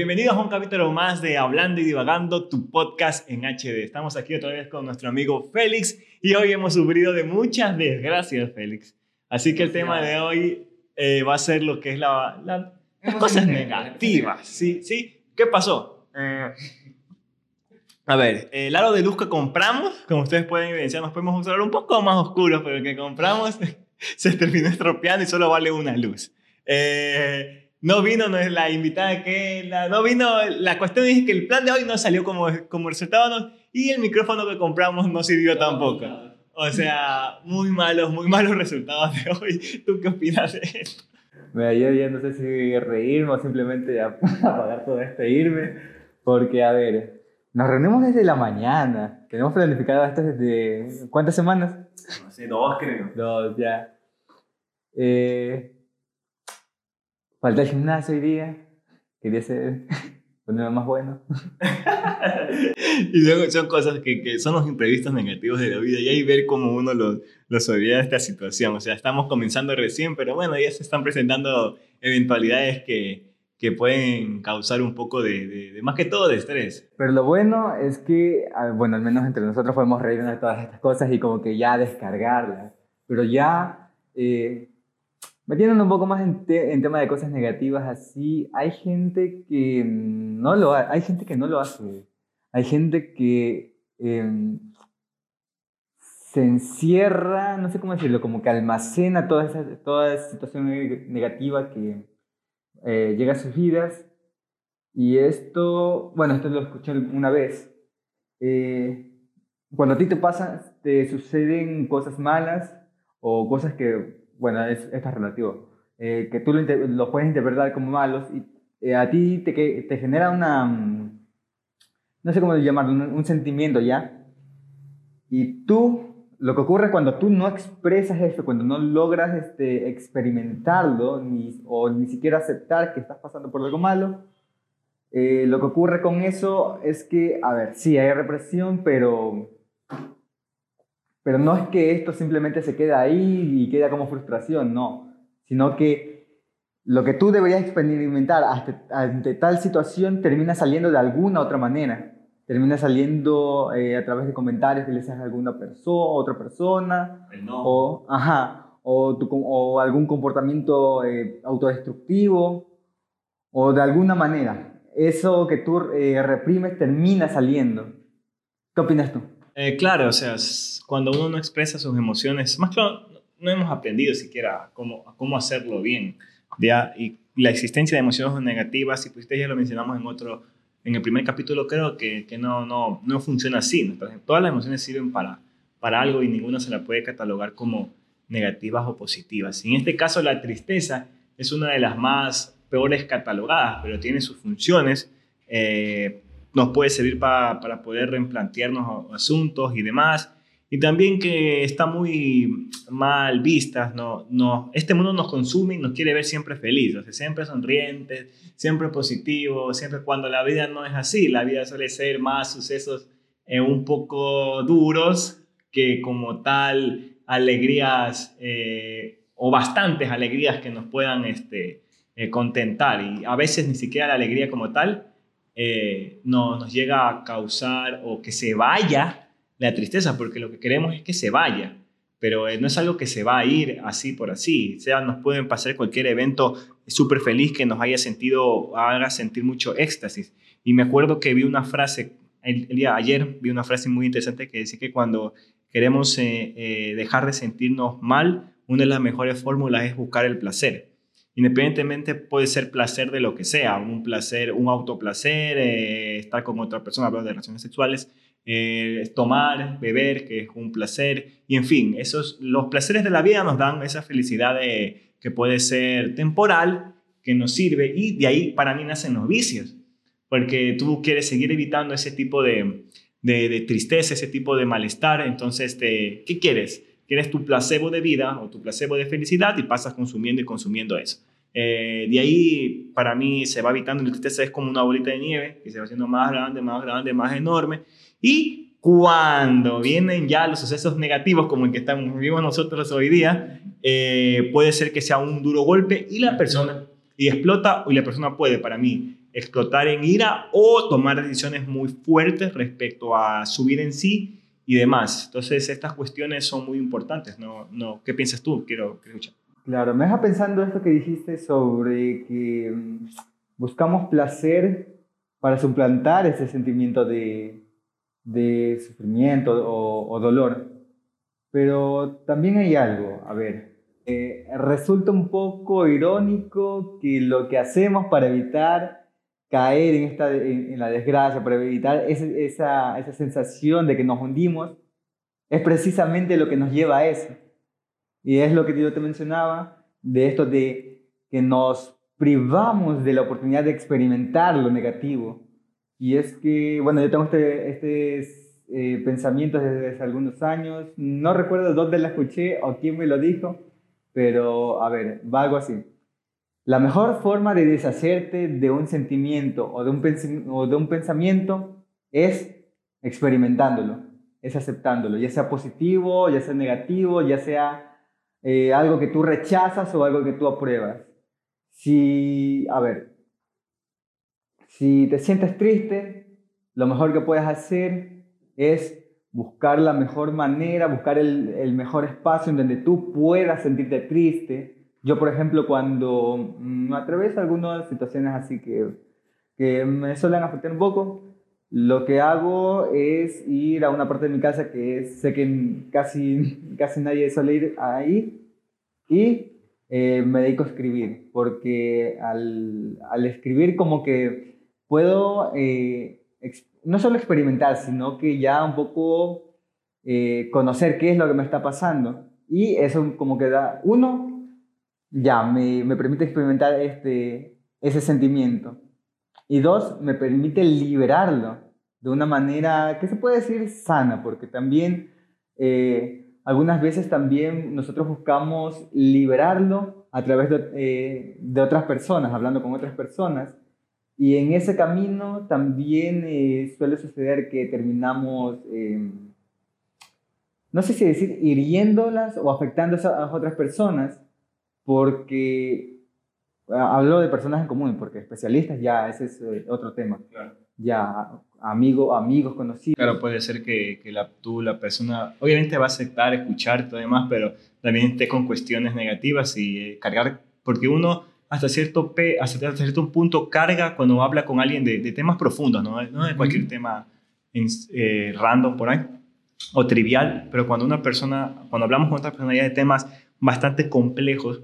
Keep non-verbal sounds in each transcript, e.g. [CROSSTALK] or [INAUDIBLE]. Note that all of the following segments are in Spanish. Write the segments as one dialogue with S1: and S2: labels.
S1: bienvenidos a un capítulo más de Hablando y Divagando, tu podcast en HD. Estamos aquí otra vez con nuestro amigo Félix y hoy hemos sufrido de muchas desgracias, Félix. Así que el tema de hoy eh, va a ser lo que es la, la- las cosas negativas. ¿sí? ¿Sí? ¿Qué pasó? Eh, a ver, el aro de luz que compramos, como ustedes pueden evidenciar, nos podemos usar un poco más oscuro, pero el que compramos [LAUGHS] se terminó estropeando y solo vale una luz. Eh, no vino no es la invitada que la, no vino la cuestión es que el plan de hoy no salió como, como resultado no- y el micrófono que compramos no sirvió tampoco o sea muy malos muy malos resultados de hoy ¿tú qué opinas de esto?
S2: Mira, yo ya no sé si reírme o simplemente ap- [LAUGHS] apagar todo esto e irme. Porque, a ver, nos reunimos desde la mañana. Tenemos planificado esto desde. ¿Cuántas semanas?
S1: no sé dos creo
S2: Dos, ya. Eh, falta el gimnasio hoy día. Quería ser. [LAUGHS] ponerme más bueno. [LAUGHS]
S1: y luego son cosas que, que son los imprevistos negativos de la vida y ahí ver cómo uno los lo sobrelleva de esta situación. O sea, estamos comenzando recién, pero bueno, ya se están presentando eventualidades que, que pueden causar un poco de, de- de- más que todo, de estrés.
S2: Pero lo bueno es que, ah, bueno, al menos entre nosotros podemos reírnos de todas estas cosas y como que ya descargarlas. Pero ya, eh, metiéndonos un poco más en, te- en tema de cosas negativas así, hay gente que no lo ha- hay gente que no lo hace. Hay gente que em, se encierra, no sé cómo decirlo, como que almacena toda esa, toda esa situación neg- negativa que eh, llega a sus vidas. Y esto, bueno, esto lo escuché una vez. Eh, cuando a ti te pasa, te suceden cosas malas o cosas que, bueno, es, esto es relativo, eh, que tú lo, lo puedes interpretar como malos y eh, a ti te, te genera una, mm, no sé cómo llamarlo, un, sentimiento ya. Y tú, lo que ocurre cuando tú no expresas eso, cuando no logras este, experimentarlo ni, o ni siquiera aceptar que estás pasando por algo malo, eh, lo que ocurre con eso es que, a ver, sí, hay represión, pero, pero no es que esto simplemente se queda ahí y queda como frustración, no, sino que lo que tú deberías experimentar hasta- ante tal situación termina saliendo de alguna otra manera. Termina saliendo eh, a través de comentarios que le haces a alguna persona, otra persona, o, ajá, o, tu com- o algún comportamiento eh, autodestructivo, o de alguna manera. Eso que tú eh, reprimes termina saliendo. ¿Qué opinas tú?
S1: Eh, claro, o sea, cuando uno no expresa sus emociones, más claro, no hemos aprendido siquiera cómo, cómo hacerlo bien. ¿ya? Y la existencia de emociones negativas, y pues ya lo mencionamos en otro, en el primer capítulo, creo que, que no, no, no funciona así. Todas las emociones sirven para, para algo y ninguna se la puede catalogar como negativas o positivas. Y en este caso, la tristeza es una de las más peores catalogadas, pero tiene sus funciones. eh, nos puede servir pa- para poder replantearnos asuntos y demás. Y también que está muy mal vistas, no, no, este mundo nos consume y nos quiere ver siempre felices, o sea, siempre sonrientes, siempre positivos, siempre cuando la vida no es así, la vida suele ser más sucesos eh, un poco duros que como tal alegrías eh, o bastantes alegrías que nos puedan este, eh, contentar. Y a veces ni siquiera la alegría como tal eh, no, nos llega a causar o que se vaya la tristeza, porque lo que queremos es que se vaya, pero eh, no es algo que se va a ir así por así. O sea, nos pueden pasar cualquier evento súper feliz que nos haya sentido, haga sentir mucho éxtasis. Y me acuerdo que vi una frase, el, día ayer vi una frase muy interesante que decía que cuando queremos eh, dejar de sentirnos mal, una de las mejores fórmulas es buscar el placer. Independientemente puede ser placer de lo que sea, un placer, un autoplacer, eh, estar con otra persona, hablar de relaciones sexuales, eh, tomar, beber, que es un placer, y en fin, esos, los placeres de la vida nos dan esa felicidad de- que puede ser temporal, que nos sirve, y de ahí para mí nacen los vicios, porque tú quieres seguir evitando ese tipo de, de, de tristeza, ese tipo de malestar, entonces, te, ¿qué quieres? Quieres tu placebo de vida o tu placebo de felicidad y pasas consumiendo y consumiendo eso. Eh, de ahí, para mí, se va evitando la tristeza, es como una bolita de nieve que se va haciendo más grande, más grande, más enorme. Y cuando vienen ya los sucesos negativos, como el que estamos vivimos nosotros hoy día, eh, puede ser que sea un duro golpe y la persona, y explota, y la persona puede, para mí, explotar en ira o tomar decisiones muy fuertes respecto a su vida en sí y demás. Entonces, estas cuestiones son muy importantes, ¿no? no ¿Qué piensas tú? Quiero, quiero escuchar.
S2: Claro, me deja pensando esto que dijiste sobre que mm, buscamos placer para suplantar ese sentimiento de, de sufrimiento o, o, dolor. Pero también hay algo, a ver, eh, resulta un poco irónico que lo que hacemos para evitar caer en, esta, en, la desgracia, para evitar esa, esa sensación de que nos hundimos, es precisamente lo que nos lleva a eso. Y es lo que yo te mencionaba, de esto de que nos privamos de la oportunidad de experimentar lo negativo. Y es que, bueno, yo tengo este, este eh, pensamiento desde hace algunos años, no recuerdo dónde la escuché o quién me lo dijo, pero a ver, va algo así. La mejor forma de deshacerte de un sentimiento o de un, pensamiento es experimentándolo, es aceptándolo, ya sea positivo, ya sea negativo, ya sea eh, algo que tú rechazas o algo que tú apruebas. Si, a ver, si te sientes triste, lo mejor que puedes hacer es buscar la mejor manera, buscar el mejor espacio en donde tú puedas sentirte triste. Yo, por ejemplo, cuando me atravieso algunas situaciones así que, que me suelen afectar un poco, lo que hago es ir a una parte de mi casa que sé que casi, [LAUGHS] casi nadie suele ir ahí y eh, me dedico a escribir, porque al, al escribir como que puedo eh, no solo experimentar, sino que ya un poco eh, conocer qué es lo que me está pasando. Y eso como que da, uno, ya me, me permite experimentar este, ese sentimiento. Y dos, me permite liberarlo de una manera que se puede decir sana, porque también eh, algunas veces también nosotros buscamos liberarlo a través de, eh, de otras personas, hablando con otras personas. Y en ese camino también eh, suele suceder que terminamos, eh, no sé si decir, hiriéndolas o afectando a otras personas, porque ah, hablo de personas en común, porque especialistas ya ese es eh, otro tema. Ya amigo, amigos conocidos.
S1: Claro, puede ser que, que la, tú, la persona, obviamente va a aceptar, escuchar todo demás, pero también esté con cuestiones negativas y cargar, porque uno hasta cierto, hasta cierto punto carga cuando habla con alguien de, temas profundos, ¿no? no de cualquier tema eh, random por ahí o trivial, pero cuando una persona, cuando hablamos con otra persona ya de temas bastante complejos,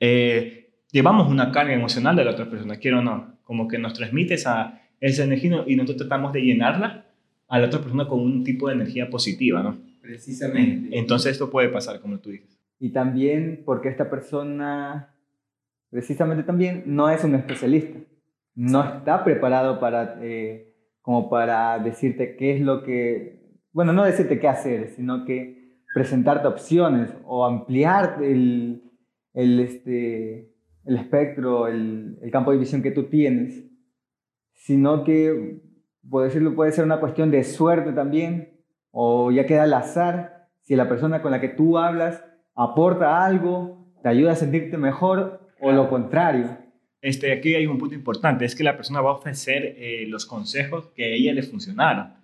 S1: eh, llevamos una carga emocional de la otra persona, quiero o no, como que nos transmite esa, esa energía y nosotros tratamos de llenarla a la otra persona con un tipo de energía positiva, ¿no?
S2: Precisamente.
S1: Entonces esto puede pasar, como tú dices.
S2: Y también porque esta persona precisamente también no es un especialista. No está preparado para, eh, como para decirte qué es lo que, bueno, no decirte qué hacer, sino que presentarte opciones o ampliar el, el, este, el espectro, el, el campo de visión que tú tienes, sino que, puedo decirlo, puede ser una cuestión de suerte también, o ya queda al azar, si la persona con la que tú hablas aporta algo, te ayuda a sentirte mejor o lo contrario.
S1: Este, aquí hay un punto importante, es que la persona va a ofrecer eh, los consejos que a ella le funcionaron.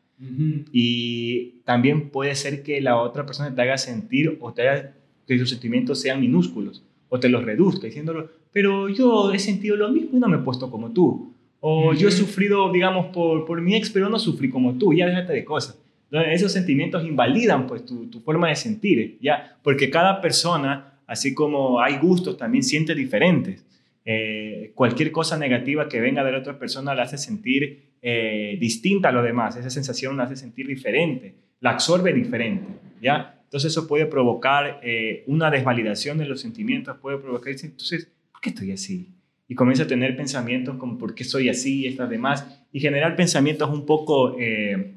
S1: Y también puede ser que la otra persona te haga sentir o te haga que sus sentimientos sean minúsculos o te los reduzca diciéndolo, pero yo he sentido lo mismo y no me he puesto como tú. O yo he sufrido, digamos, por, por mi ex, pero no sufrí como tú, ya déjate de cosas. esos sentimientos invalidan pues tu, tu forma de sentir, ¿ya? Porque cada persona así como hay gustos, también siente diferentes. Eh, cualquier cosa negativa que venga de la otra persona la hace sentir eh, distinta a lo demás, esa sensación la hace sentir diferente, la absorbe diferente, ¿ya? Entonces eso puede provocar eh, una desvalidación de los sentimientos, puede provocar, entonces, ¿por qué estoy así? Y comienza a tener pensamientos como, ¿por qué soy así? Y estas demás, y generar pensamientos un poco que,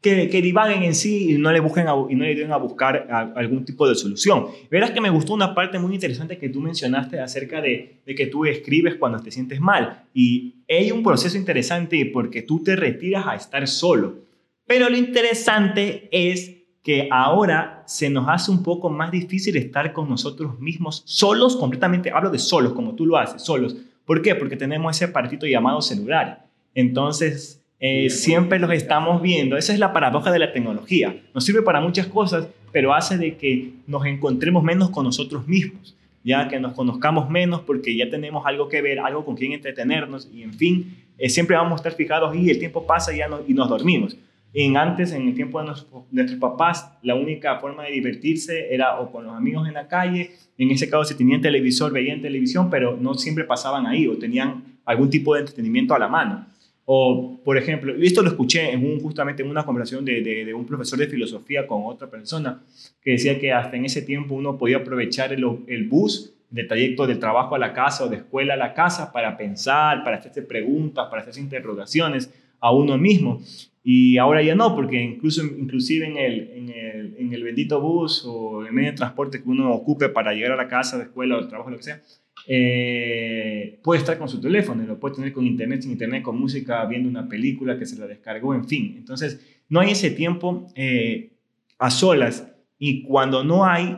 S1: que, divaguen en sí y no le busquen y no le den a buscar algún tipo de solución. Verás que me gustó una parte muy interesante que tú mencionaste acerca de, de, que tú escribes cuando te sientes mal. Y hay un proceso interesante porque tú te retiras a estar solo. Pero lo interesante es que ahora se nos hace un poco más difícil estar con nosotros mismos solos, completamente, hablo de solos, como tú lo haces, solos, ¿Por qué? Porque tenemos ese aparatito llamado celular. Entonces, eh, siempre los estamos viendo. Esa es la paradoja de la tecnología. Nos sirve para muchas cosas, pero hace de que nos encontremos menos con nosotros mismos, ya que nos conozcamos menos porque ya tenemos algo que ver, algo con quien entretenernos y en fin, eh, siempre vamos a estar fijados y el tiempo pasa ya y nos dormimos. En antes, en el tiempo de nuestros, papás, la única forma de divertirse era o con los amigos en la calle, en ese caso si tenían televisor, veían televisión, pero no siempre pasaban ahí o tenían algún tipo de entretenimiento a la mano. O, por ejemplo, y esto lo escuché en un, justamente en una conversación de, de, un profesor de filosofía con otra persona, que decía que hasta en ese tiempo uno podía aprovechar el, el bus del trayecto del trabajo a la casa o de escuela a la casa para pensar, para hacerse preguntas, para hacerse interrogaciones a uno mismo. Y ahora ya no, porque incluso, inclusive en el, en el, en el bendito bus o el medio de transporte que uno ocupe para llegar a la casa, de escuela o trabajo, lo que sea, eh, puede estar con su teléfono, lo puede tener con internet, sin internet, con música, viendo una película que se la descargó, en fin. Entonces, no hay ese tiempo eh, a solas y cuando no hay,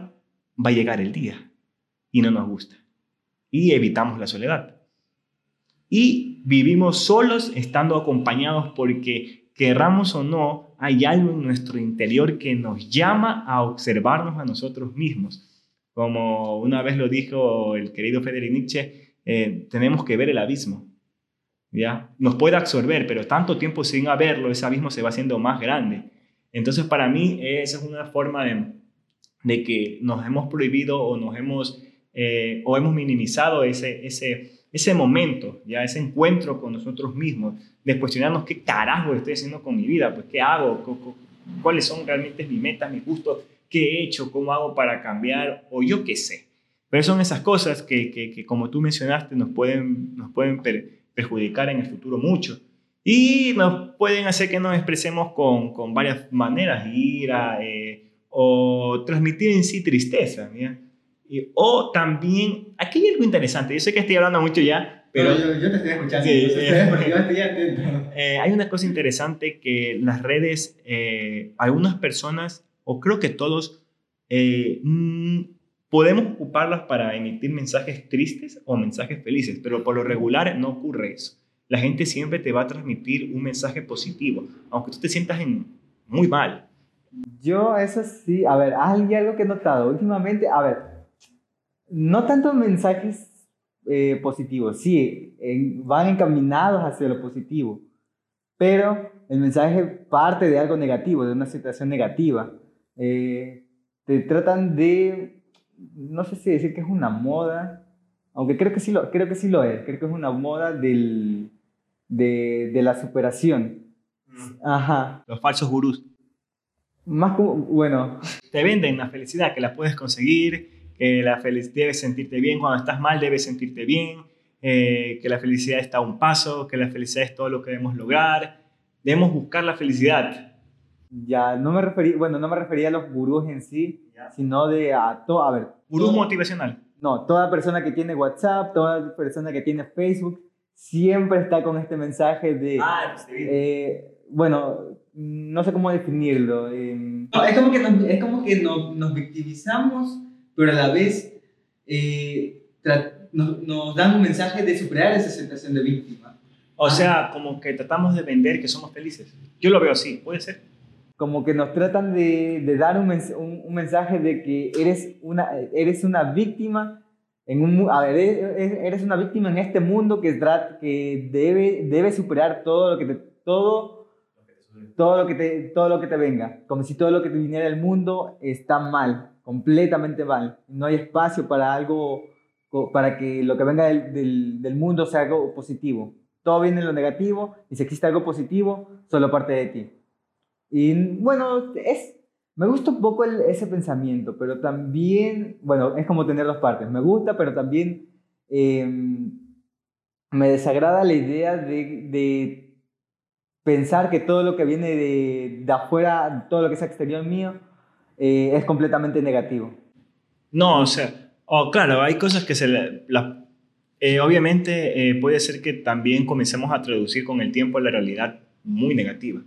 S1: va a llegar el día y no nos gusta. Y evitamos la soledad. Y vivimos solos estando acompañados porque querramos o no, hay algo en nuestro interior que nos llama a observarnos a nosotros mismos. Como una vez lo dijo el querido Friedrich Nietzsche, eh, tenemos que ver el abismo. ¿ya? Nos puede absorber, pero tanto tiempo sin haberlo, ese abismo se va haciendo más grande. Entonces, para mí, esa es una forma de, que nos hemos prohibido o nos hemos, eh, o hemos minimizado ese, ese, ese momento, ya ese encuentro con nosotros mismos, de cuestionarnos qué carajo estoy haciendo con mi vida, pues qué hago, cuáles son realmente mis metas, mis gustos, qué he hecho, cómo hago para cambiar, o yo qué sé. Pero son esas cosas que, que, como tú mencionaste, nos pueden, nos pueden perjudicar en el futuro mucho. Y nos pueden hacer que nos expresemos con, con varias maneras, ira eh, o transmitir en sí tristeza. ¿ya? O también, aquí hay algo interesante, yo sé que estoy hablando mucho ya, pero...
S2: yo, te estoy escuchando, sí, porque yo estoy atento.
S1: Eh, hay una cosa interesante que las redes, eh, algunas personas, o creo que todos, eh, mm, podemos ocuparlas para emitir mensajes tristes o mensajes felices, pero por lo regular no ocurre eso. La gente siempre te va a transmitir un mensaje positivo, aunque tú te sientas en, muy mal.
S2: Yo eso sí, a ver, hay algo que he notado últimamente, a ver, no tanto mensajes eh, positivos, sí, van encaminados hacia lo positivo, pero el mensaje parte de algo negativo, de una situación negativa. Eh, te tratan de, no sé si decir que es una moda, aunque creo que sí lo, creo que sí lo es, creo que es una moda del, de, de la superación.
S1: Mm. Ajá. Los falsos gurús.
S2: Más como, bueno.
S1: Te venden la felicidad, que la puedes conseguir, que la felicidad debes sentirte bien, cuando estás mal debes sentirte bien, eh, que la felicidad está a un paso, que la felicidad es todo lo que debemos lograr, debemos buscar la felicidad.
S2: Ya, no me refería, bueno, no me refería a los gurús en sí, sino de a todo, a ver.
S1: Gurú motivacional.
S2: No, toda persona que tiene WhatsApp, toda persona que tiene Facebook, siempre está con este mensaje de...
S1: Ah,
S2: eh, bueno, no sé cómo definirlo.
S3: Em, es como que nos, es como que nos, nos victimizamos pero a la vez eh, nos, dan un mensaje de superar esa sensación de víctima.
S1: O sea, como que tratamos de vender que somos felices. Yo lo veo así, puede ser.
S2: Como que nos tratan de, de dar un, un, mensaje de que eres una, eres una víctima en un, a ver, eres una víctima en este mundo que, que debe, debe superar todo lo que te, todo, todo lo que te, todo lo que te venga. Como si todo lo que te viniera del mundo está mal completamente mal. No hay espacio para algo, para que lo que venga del, del, mundo sea algo positivo. Todo viene en lo negativo y si existe algo positivo, solo parte de ti. Y bueno, es, me gusta un poco ese pensamiento, pero también, bueno, es como tener dos partes. Me gusta, pero también em, me desagrada la idea de, de, pensar que todo lo que viene de, de afuera, todo lo que es exterior mío, eh, es completamente negativo.
S1: No, o sea, oh, claro, hay cosas que se... La, eh, obviamente eh, puede ser que también comencemos a traducir con el tiempo la realidad muy negativa.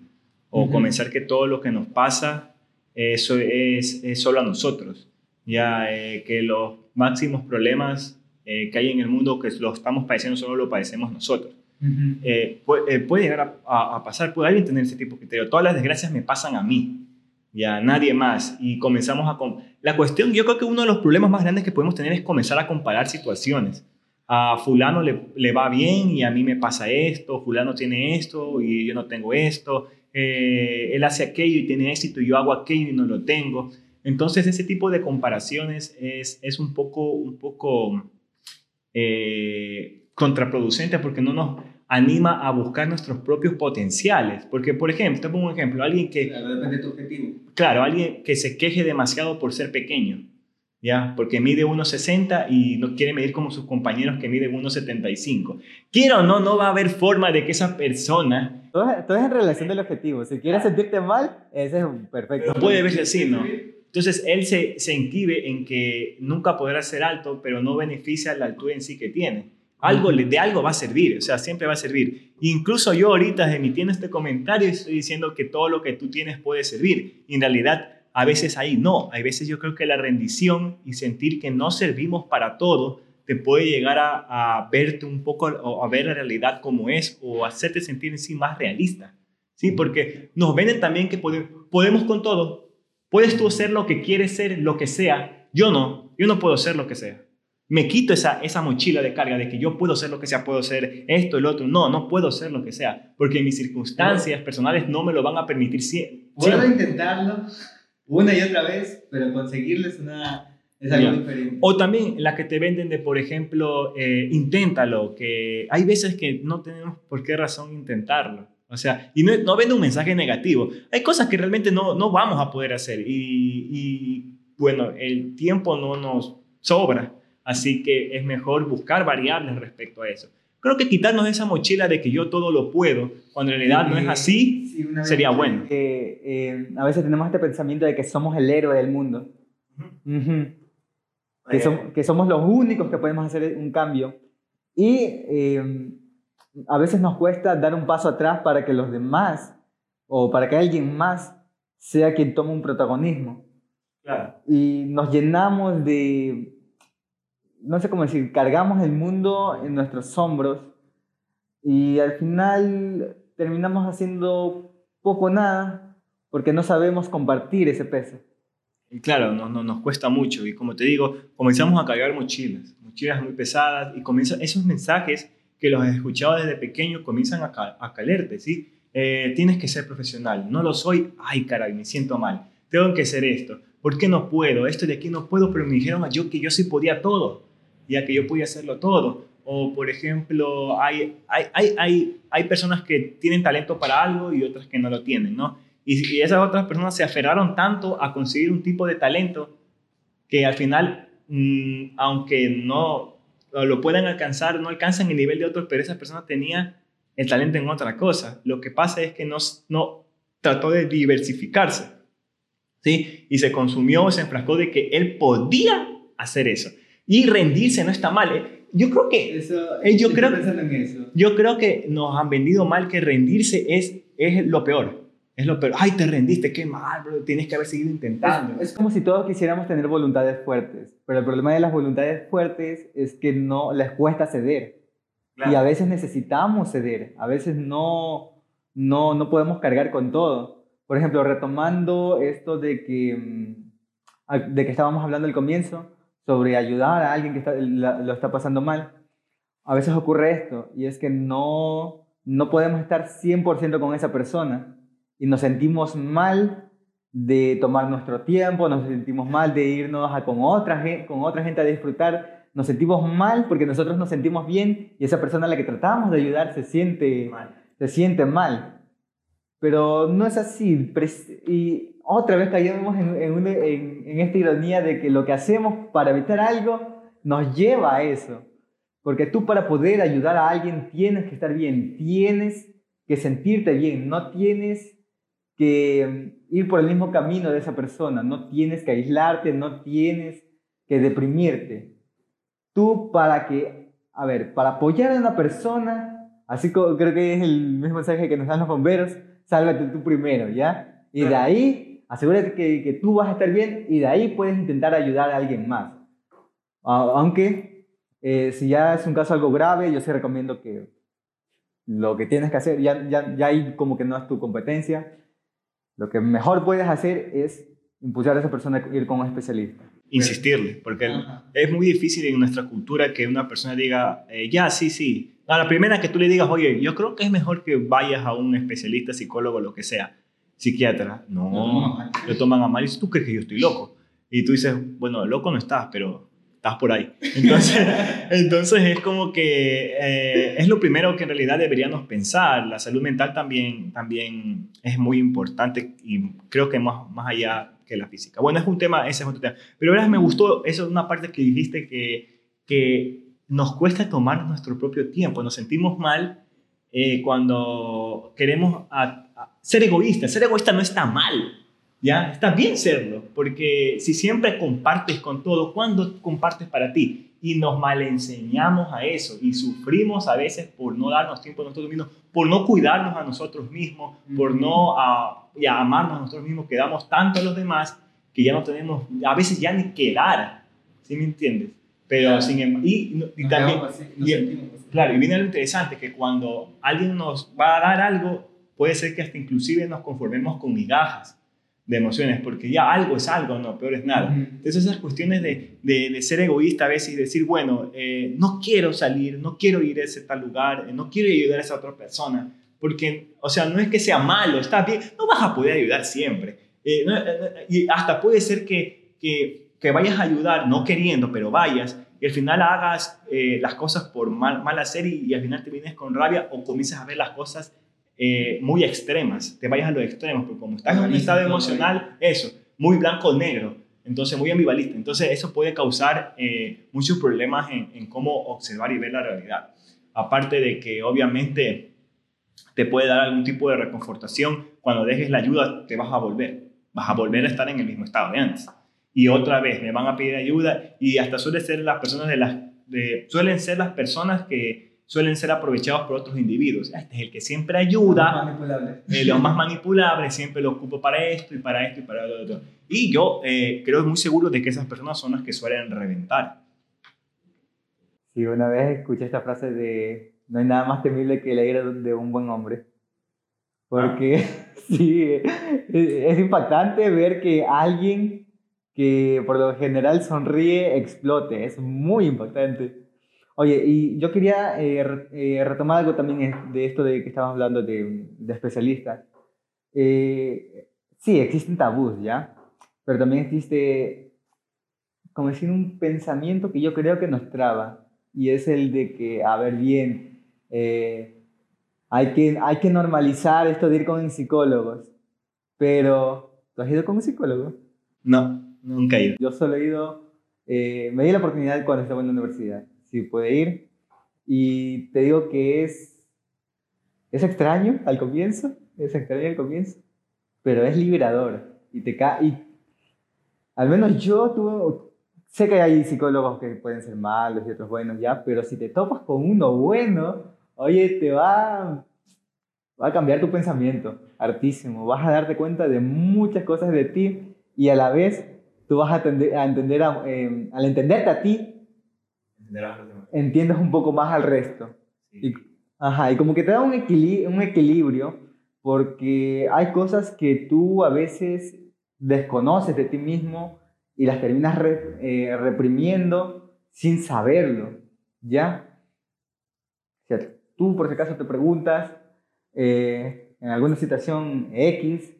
S1: O comenzar que todo lo que nos pasa eso es, es solo a nosotros. Ya que los máximos problemas eh, que hay en el mundo que lo estamos padeciendo, solo lo padecemos nosotros.
S3: Ujú.
S1: Eh, puede, eh, puede llegar a, a- a pasar, puede alguien tener ese tipo de criterio. Todas las desgracias me pasan a mí, ya nadie más. Y comenzamos a... La cuestión, yo creo que uno de los problemas más grandes que podemos tener es comenzar a comparar situaciones. A fulano le, le va bien y a mí me pasa esto, fulano tiene esto y yo no tengo esto, eh, él hace aquello y tiene éxito y yo hago aquello y no lo tengo. Entonces ese tipo de comparaciones es, es un poco, un poco eh, contraproducente porque no nos anima a buscar nuestros propios potenciales. Porque, por ejemplo, te pongo un ejemplo, alguien que,
S3: Claro, depende de tu objetivo.
S1: claro, alguien que se queje demasiado por ser pequeño, ¿ya? Porque mide 1,60 y no quiere medir como sus compañeros que miden 1,75. Quiera o no, no va a haber forma de que esa persona
S2: Todo, es- todo es en relación del objetivo. Si quieres sentirte mal, ese es un perfecto.
S1: puede verse así, ¿no? Entonces él se, se inquibe en que nunca podrá ser alto, pero no beneficia la altura en sí que tiene. Algo, de algo va a servir, o sea, siempre va a servir. Incluso yo ahorita emitiendo este comentario estoy diciendo que todo lo que tú tienes puede servir. Y en realidad, a veces ahí no. Hay veces yo creo que la rendición y sentir que no servimos para todo te puede llegar a, a verte un poco, o a ver la realidad como es, o hacerte sentir en sí más realista. ¿Sí? Porque nos venden también que pode- podemos con todo, Puedes tú ser lo que quieres ser, lo que sea. Yo no, yo no puedo ser lo que sea. Me quito esa, esa mochila de carga de que yo puedo ser lo que sea, puedo ser esto, el otro. No, no puedo ser lo que sea, porque mis circunstancias personales no me lo van a permitir sie-
S3: Vuelvo a intentarlo una y otra vez, pero conseguirlo es, una, es algo diferente.
S1: O también la que te venden de, por ejemplo, eh, inténtalo, que hay veces que no tenemos por qué razón intentarlo. O sea, y no, no vende un mensaje negativo. Hay cosas que realmente no, no vamos a poder hacer y, y, bueno, el tiempo no nos sobra, así que es mejor buscar variables respecto a eso. Creo que quitarnos esa mochila de que yo todo lo puedo, cuando en realidad no es así,
S3: Sí,
S1: sería bueno.
S2: Que, eh, a veces tenemos este pensamiento de que somos el héroe del mundo. Ujú. que, som- que somos los únicos que podemos hacer un cambio. Y eh, a veces nos cuesta dar un paso atrás para que los demás o para que alguien más sea quien tome un protagonismo.
S1: Claro.
S2: Y nos llenamos de, no sé cómo decir, cargamos el mundo en nuestros hombros y al final terminamos haciendo poco o nada porque no sabemos compartir ese peso.
S1: Y claro, no, no- nos cuesta mucho. Y como te digo, comenzamos a cargar mochilas, mochilas muy pesadas, y comienzan esos mensajes que los has escuchado desde pequeño comienzan a, a calerte, ¿sí? Eh, tienes que ser profesional. No lo soy. Ay, caray, me siento mal. Tengo que hacer esto. ¿Por qué no puedo? Esto de aquí no puedo, pero me dijeron yo que yo sí podía todo, ya que yo podía hacerlo todo. O, por ejemplo, hay, hay, hay, hay, hay personas que tienen talento para algo y otras que no lo tienen, ¿no? Y, y esas otras personas se aferraron tanto a conseguir un tipo de talento que al final, mm, aunque no lo puedan alcanzar, no alcanzan el nivel de otros, pero esa persona tenía el talento en otra cosa. Lo que pasa es que no, no trató de diversificarse, ¿sí? Y se consumió, se enfrascó de que él podía hacer eso. Y rendirse no está mal. ¿eh? Yo creo que
S3: Eso,
S1: Eh, yo creo-
S3: pensando en eso.
S1: yo creo que nos han vendido mal que rendirse es, es lo peor. Es lo peor. Ay, te rendiste, qué mal, bro. Tienes que haber seguido intentando.
S2: Es como si todos quisiéramos tener voluntades fuertes, pero el problema de las voluntades fuertes es que no les cuesta ceder.
S1: Claro.
S2: Y a veces necesitamos ceder, a veces no, no, no podemos cargar con todo. Por ejemplo, retomando esto de que, mm, de que estábamos hablando al comienzo, sobre ayudar a alguien que está- la- lo está pasando mal, a veces ocurre esto, y es que no, no podemos estar 100% con esa persona y nos sentimos mal de tomar nuestro tiempo, nos sentimos mal de irnos a con, otra, con otra gente a disfrutar, nos sentimos mal porque nosotros nos sentimos bien y esa persona a la que tratamos de ayudar se siente, se siente mal. Pero no es así. Y otra vez caímos en, en, en- en esta ironía de que lo que hacemos para evitar algo nos lleva a eso. Porque tú para poder ayudar a alguien tienes que estar bien, tienes que sentirte bien, no tienes que mm, ir por el mismo camino de esa persona, no tienes que aislarte, no tienes que deprimirte. Tú para que, a ver, para apoyar a una persona, así como creo que es el mismo mensaje que nos dan los bomberos, sálvate tú primero, ¿ya? Y de ahí, asegúrate que, que tú vas a estar bien y de ahí puedes intentar ayudar a alguien más. Aunque Eh, si ya es un caso algo grave, yo sí recomiendo que lo que tienes que hacer, ya, ya, ya ahí como que no es tu competencia, lo que mejor puedes hacer es impulsar a esa persona a ir con un especialista.
S1: Insistirle, porque
S3: Ajá.
S1: es muy difícil en nuestra cultura que una persona diga, eh, ya, sí, sí. A la primera que tú le digas, oye, yo creo que es mejor que vayas a un especialista, psicólogo, lo que sea, psiquiatra. No, lo toman a mal y tú crees que yo estoy loco. Y tú dices, bueno, loco no estás, pero estás por ahí. [LAUGHS] Entonces, entonces es como que eh, es lo primero que en realidad deberíamos pensar. La salud mental también, también es muy importante y creo que más, más allá que la física. Bueno, es un tema, ese es otro tema. Pero verás, me gustó eso, una parte que dijiste que, que nos cuesta tomar nuestro propio tiempo, nos sentimos mal eh, cuando queremos a- a- ser egoístas. Ser egoísta no está mal, ¿ya? Está bien serlo, porque si siempre compartes con todo, ¿cuándo compartes para ti? Y nos malenseñamos a eso y sufrimos a veces por no darnos tiempo a nosotros mismos, por no cuidarnos a nosotros mismos, por no a, y a amarnos a nosotros mismos, que damos tanto a los demás que ya no tenemos, a veces ya ni que dar, ¿sí me entiendes? Pero
S3: Claro.
S1: sin em- y, y
S3: Nos
S1: también,
S3: así, nos
S1: y-
S3: sentimos así.
S1: Claro, y viene lo interesante, que cuando alguien nos va a dar algo, puede ser que hasta inclusive nos conformemos con migajas de emociones, porque ya algo es algo, no, peor es nada.
S3: Ujú.
S1: Entonces esas cuestiones de, de, de ser egoísta a veces y decir, bueno, eh, no quiero salir, no quiero ir a ese tal lugar, eh, no quiero ayudar a esa otra persona, porque, o sea, no es que sea malo, está bien, no vas a poder ayudar siempre. Eh, no, eh, y hasta puede ser que, que, que vayas a ayudar no queriendo, pero vayas y al final hagas eh, las cosas por mal, mal hacer y, y al final te vienes con rabia o comienzas a ver las cosas eh, muy extremas, te vayas a los extremos, porque como estás en un estado emocional, eso, muy blanco o negro, entonces muy ambivalente, entonces eso puede causar eh, muchos problemas en, en cómo observar y ver la realidad. Aparte de que obviamente te puede dar algún tipo de reconfortación, cuando dejes la ayuda te vas a volver, vas a volver a estar en el mismo estado de antes. Y otra vez me van a pedir ayuda y hasta suele ser las personas de las, de, suelen ser las personas que suelen ser aprovechados por otros individuos. Este es el que siempre ayuda,
S3: Manipulable.
S1: eh, lo más manipulable, siempre lo ocupo para esto y para esto y para lo otro. Y yo eh, creo muy seguro de que esas personas son las que suelen reventar.
S2: Sí, una vez escuché esta frase de no hay nada más temible que la ira de un buen hombre. Porque [LAUGHS] sí, es, es impactante ver que alguien que por lo general sonríe explote. Es muy impactante. Oye, y yo quería eh, eh, retomar algo también de esto de que estábamos hablando de, de especialistas. Eh, sí, existen tabús, ¿ya? Pero también existe, como decir, un pensamiento que yo creo que nos traba. Y es el de que, a ver, bien, eh, hay, que, hay que normalizar esto de ir con psicólogos. Pero, ¿tú has ido con un psicólogo?
S1: No, nunca he ido.
S2: Yo solo he ido, eh, me di la oportunidad cuando estaba en la universidad, sí pude ir, y te digo que es, es extraño al comienzo, es extraño al comienzo, pero es liberador, y te ca y al menos yo tuve, sé que hay psicólogos que pueden ser malos y otros buenos ya, pero si te topas con uno bueno, oye, te va, va a cambiar tu pensamiento, hartísimo, vas a darte cuenta de muchas cosas de ti, y a la vez tú vas a, tender- a entender, a- eh, al entenderte a ti, entiendes un poco más al resto. Y, ajá, y como que te da un, equili- un equilibrio, porque hay cosas que tú a veces desconoces de ti mismo y las terminas re- eh, reprimiendo sin saberlo, ¿ya? O sea, tú por si acaso te preguntas eh, en alguna situación X,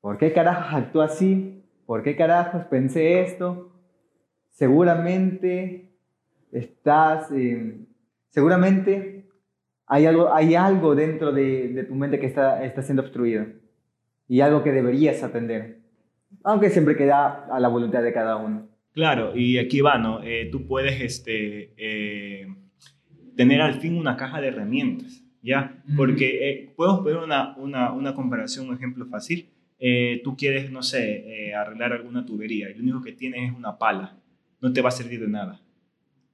S2: ¿por qué carajos actúo así? ¿Por qué carajos pensé esto? Seguramente estás, eh, seguramente hay algo, hay algo dentro de, de tu mente que está, está siendo obstruido y algo que deberías atender, aunque siempre queda a la voluntad de cada uno.
S1: Claro, y aquí va, ¿no? Eh, tú puedes este, eh, tener al fin una caja de herramientas, ¿ya? Porque eh, podemos poner una, una, una comparación, un ejemplo fácil. Eh, tú quieres, no sé, eh, arreglar alguna tubería y lo único que tienes es una pala. No te va a servir de nada,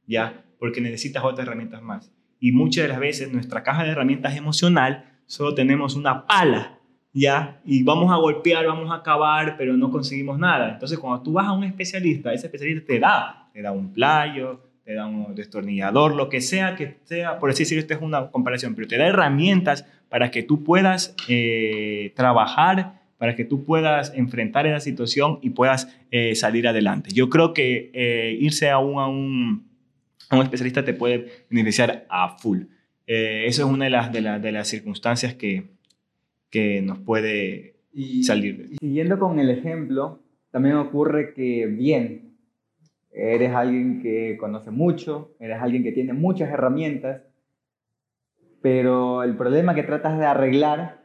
S1: ¿ya? Porque necesitas otras herramientas más. Y muchas de las veces nuestra caja de herramientas emocional solo tenemos una pala, ¿ya? Y vamos a golpear, vamos a acabar, pero no conseguimos nada. Entonces, cuando tú vas a un especialista, ese especialista te da, te da un playo, te da un destornillador, lo que sea que sea, por así decirlo, esta es una comparación, pero te da herramientas para que tú puedas eh, trabajar, para que tú puedas enfrentar esa situación y puedas eh, salir adelante. Yo creo que eh, irse a un, a, un, a un especialista te puede beneficiar a full. eso es una de las, de, de las circunstancias que, que nos puede
S2: y,
S1: salir.
S2: siguiendo con el ejemplo, también ocurre que, bien, eres alguien que conoce mucho, eres alguien que tiene muchas herramientas, pero el problema que tratas de arreglar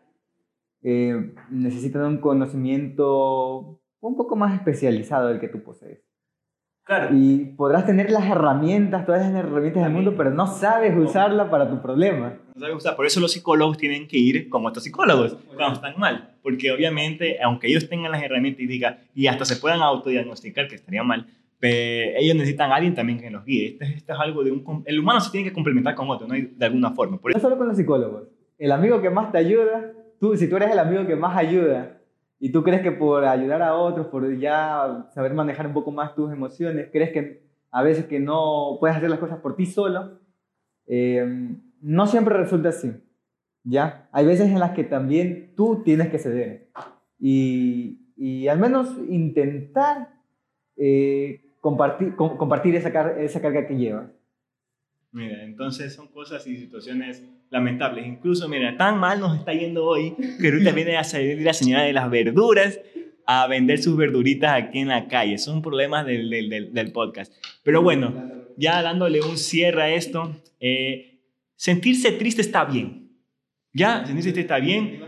S2: eh, necesita un conocimiento un poco más especializado del que tú posees.
S1: Claro.
S2: Y podrás tener las herramientas, todas las herramientas del mundo, pero no sabes usarla para tu problema.
S1: No sabes usar. Por eso los psicólogos tienen que ir como estos psicólogos cuando están mal. Porque obviamente, aunque ellos tengan las herramientas y digan, y hasta se puedan autodiagnosticar, que estaría mal, pero ellos necesitan a alguien también que los guíe. Esto, esto es algo de un... El humano se tiene que complementar con otro, ¿no? de alguna forma. Por
S2: No solo con los psicólogos. El amigo que más te ayuda, tú, si tú eres el amigo que más ayuda, y tú crees que por ayudar a otros, por ya saber manejar un poco más tus emociones, crees que a veces que no puedes hacer las cosas por ti solo, eh, no siempre resulta así. ¿Ya? Hay veces en las que también tú tienes que ceder. Y, y al menos intentar eh, compartir, com, compartir esa, car esa carga que llevas.
S1: Mira, entonces son cosas y situaciones lamentables. Incluso, mira, tan mal nos está yendo hoy que ahorita [LAUGHS] viene a salir la señora de las verduras a vender sus verduritas aquí en la calle. Son problemas del, del, del podcast. Pero bueno, ya dándole un cierre a esto, eh, sentirse triste está bien. Ya, sentirse triste está bien.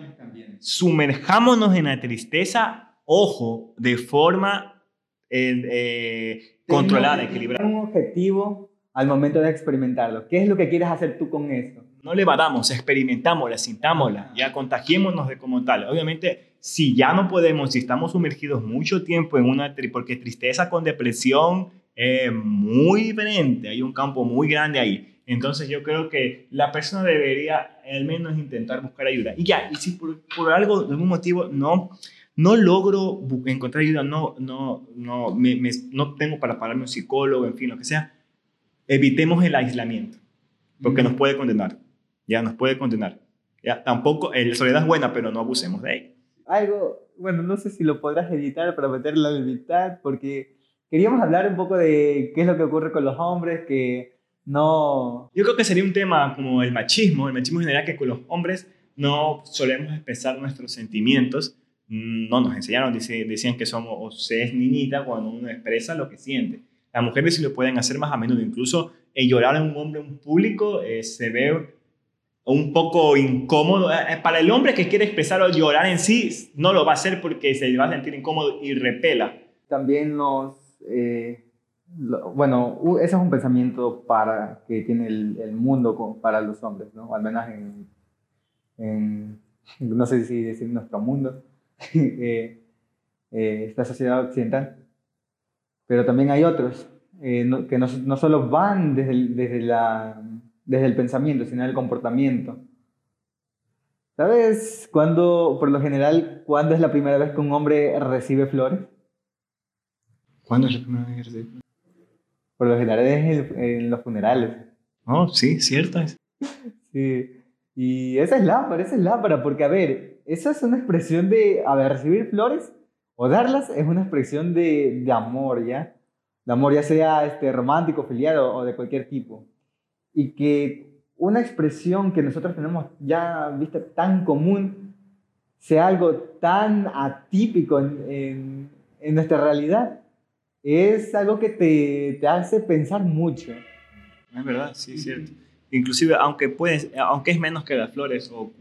S1: Sumerjámonos en la tristeza, ojo, de forma eh, eh, controlada, equilibrada.
S2: Un objetivo al momento de experimentarlo. ¿Qué es lo que quieres hacer tú con eso?
S1: No le vadamos, experimentámosla, sintámosla, ya contagiémonos de como tal. Obviamente, si ya no podemos, si estamos sumergidos mucho tiempo en una, porque tristeza con depresión es muy diferente, hay un campo muy grande ahí. Entonces yo creo que la persona debería al menos intentar buscar ayuda. Y ya, y si por, por algo, algún motivo, no, no logro encontrar ayuda, no, no, no, me, me, no tengo para pagarme un psicólogo, en fin, lo que sea, evitemos el aislamiento, porque nos puede condenar, ya nos puede condenar. Ya, tampoco, la soledad es buena, pero no abusemos de ella.
S2: Algo, bueno, no sé si lo podrás editar para meterlo en mitad, porque queríamos hablar un poco de qué es lo que ocurre con los hombres, que no...
S1: Yo creo que sería un tema como el machismo, el machismo general, que con los hombres no solemos expresar nuestros sentimientos, no nos enseñaron, decían que somos o se es niñita cuando uno expresa lo que siente. Las mujeres sí lo pueden hacer más a menudo, incluso eh, llorar en un hombre en público eh, se ve un poco incómodo. Eh, para el hombre que quiere expresar o llorar en sí, no lo va a hacer porque se va a sentir incómodo y repela.
S2: También nos... Eh, lo, bueno, ese es un pensamiento para, que tiene el, el mundo con, para los hombres, ¿no? Al menos en, en no sé si decir nuestro mundo, [LAUGHS] eh, esta sociedad occidental pero también hay otros eh, no, que no, no, solo van desde desde, la, desde el pensamiento, sino el comportamiento. ¿Sabes cuándo, por lo general, cuándo es la primera vez que un hombre recibe flores?
S1: ¿Cuándo es la primera vez que recibe flores?
S2: Por lo general es en, en los funerales.
S1: Oh, sí, cierto es.
S2: Sí. Y esa es lámpara, esa es lámpara, porque a ver, esa es una expresión de, a ver, recibir flores o darlas es una expresión de, de amor, ¿ya? De amor ya sea este, romántico, filial o, o, de cualquier tipo. Y que una expresión que nosotros tenemos ya vista tan común sea algo tan atípico en, en, en nuestra realidad, es algo que te, te, hace pensar mucho.
S1: Es verdad, sí, es cierto. Inclusive, aunque, puedes, aunque es menos que las flores, o,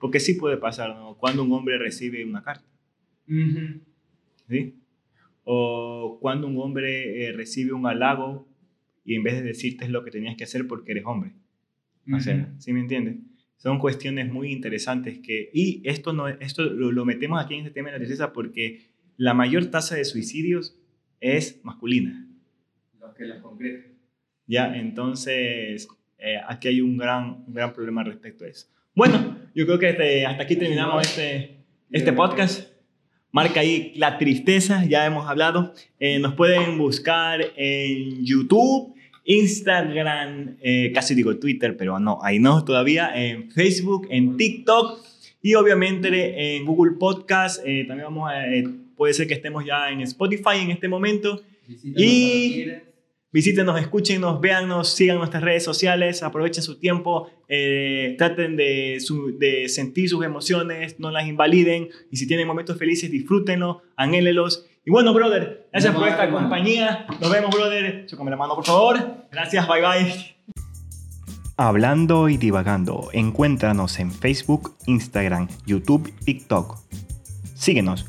S1: porque sí puede pasar, ¿no? Cuando un hombre recibe una carta. Uh -huh. ¿Sí? O cuando un hombre eh, recibe un halago y en vez de decirte es lo que tenías que hacer porque eres hombre. Uh -huh. O sea, ¿sí me entiendes? Son cuestiones muy interesantes que... Y esto, no, esto lo, lo metemos aquí en este tema de la tristeza porque la mayor tasa de suicidios es masculina.
S3: Los que las concretan.
S1: Ya, entonces eh, aquí hay un gran, un gran problema respecto a eso. Bueno, yo creo que este, hasta aquí terminamos este, este podcast. Marca ahí la tristeza, ya hemos hablado. Eh, nos pueden buscar en YouTube Instagram, eh, casi digo Twitter, pero no, ahí no todavía, en Facebook, en TikTok y obviamente en Google Podcast. eh, también vamos a, eh, puede ser que estemos ya en Spotify en este momento.
S3: Visítanos
S1: Y-. Visítenos, escúchenos, véannos, sigan nuestras redes sociales, aprovechen su tiempo, eh, traten de, su- de sentir sus emociones, no las invaliden y si tienen momentos felices, disfrútenlos, anhélelos. Y bueno, brother, gracias por esta
S3: hermano.
S1: compañía. Nos vemos, brother. Chócame la mano, por favor. Gracias, bye bye. Hablando y divagando, encuéntranos en Facebook, Instagram, YouTube, TikTok. Síguenos